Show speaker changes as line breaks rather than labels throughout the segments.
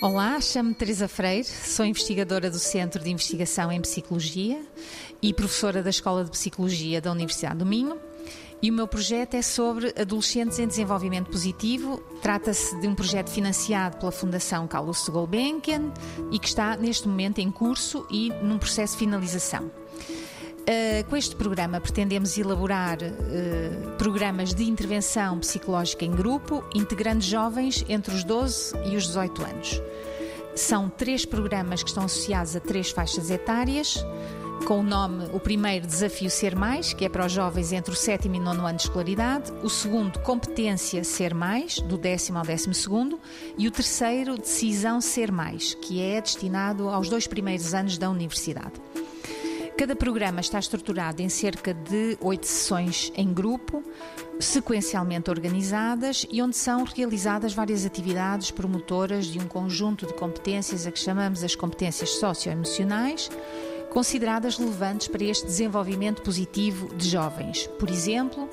Olá, chamo-me Teresa Freire, sou investigadora do Centro de Investigação em Psicologia e professora da Escola de Psicologia da Universidade do Minho. E o meu projeto é sobre adolescentes em desenvolvimento positivo. Trata-se de um projeto financiado pela Fundação Carlos de Gulbenkian e que está neste momento em curso e num processo de finalização. Uh, com este programa pretendemos elaborar uh, programas de intervenção psicológica em grupo, integrando jovens entre os 12 e os 18 anos. São três programas que estão associados a três faixas etárias, com o nome, o primeiro, Desafio Ser Mais, que é para os jovens entre o sétimo e nono ano de escolaridade, o segundo, Competência Ser Mais, do décimo ao décimo segundo, e o terceiro, Decisão Ser Mais, que é destinado aos dois primeiros anos da universidade. Cada programa está estruturado em cerca de oito sessões em grupo, sequencialmente organizadas e onde são realizadas várias atividades promotoras de um conjunto de competências a que chamamos as competências socioemocionais, consideradas relevantes para este desenvolvimento positivo de jovens. Por exemplo,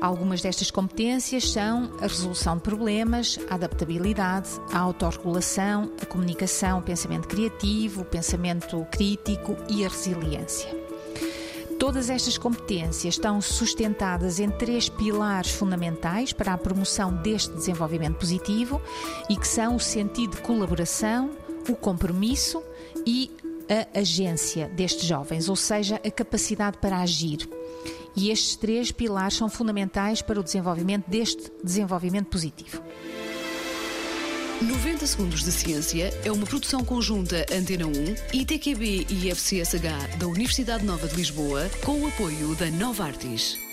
Algumas destas competências são a resolução de problemas, a adaptabilidade, a autorregulação, a comunicação, o pensamento criativo, o pensamento crítico e a resiliência. Todas estas competências estão sustentadas em três pilares fundamentais para a promoção deste desenvolvimento positivo e que são o sentido de colaboração, o compromisso e a agência destes jovens, ou seja, a capacidade para agir. E estes três pilares são fundamentais para o desenvolvimento deste desenvolvimento positivo.
90 Segundos de Ciência é uma produção conjunta Antena 1, ITQB e FCSH da Universidade Nova de Lisboa, com o apoio da Nova Artis.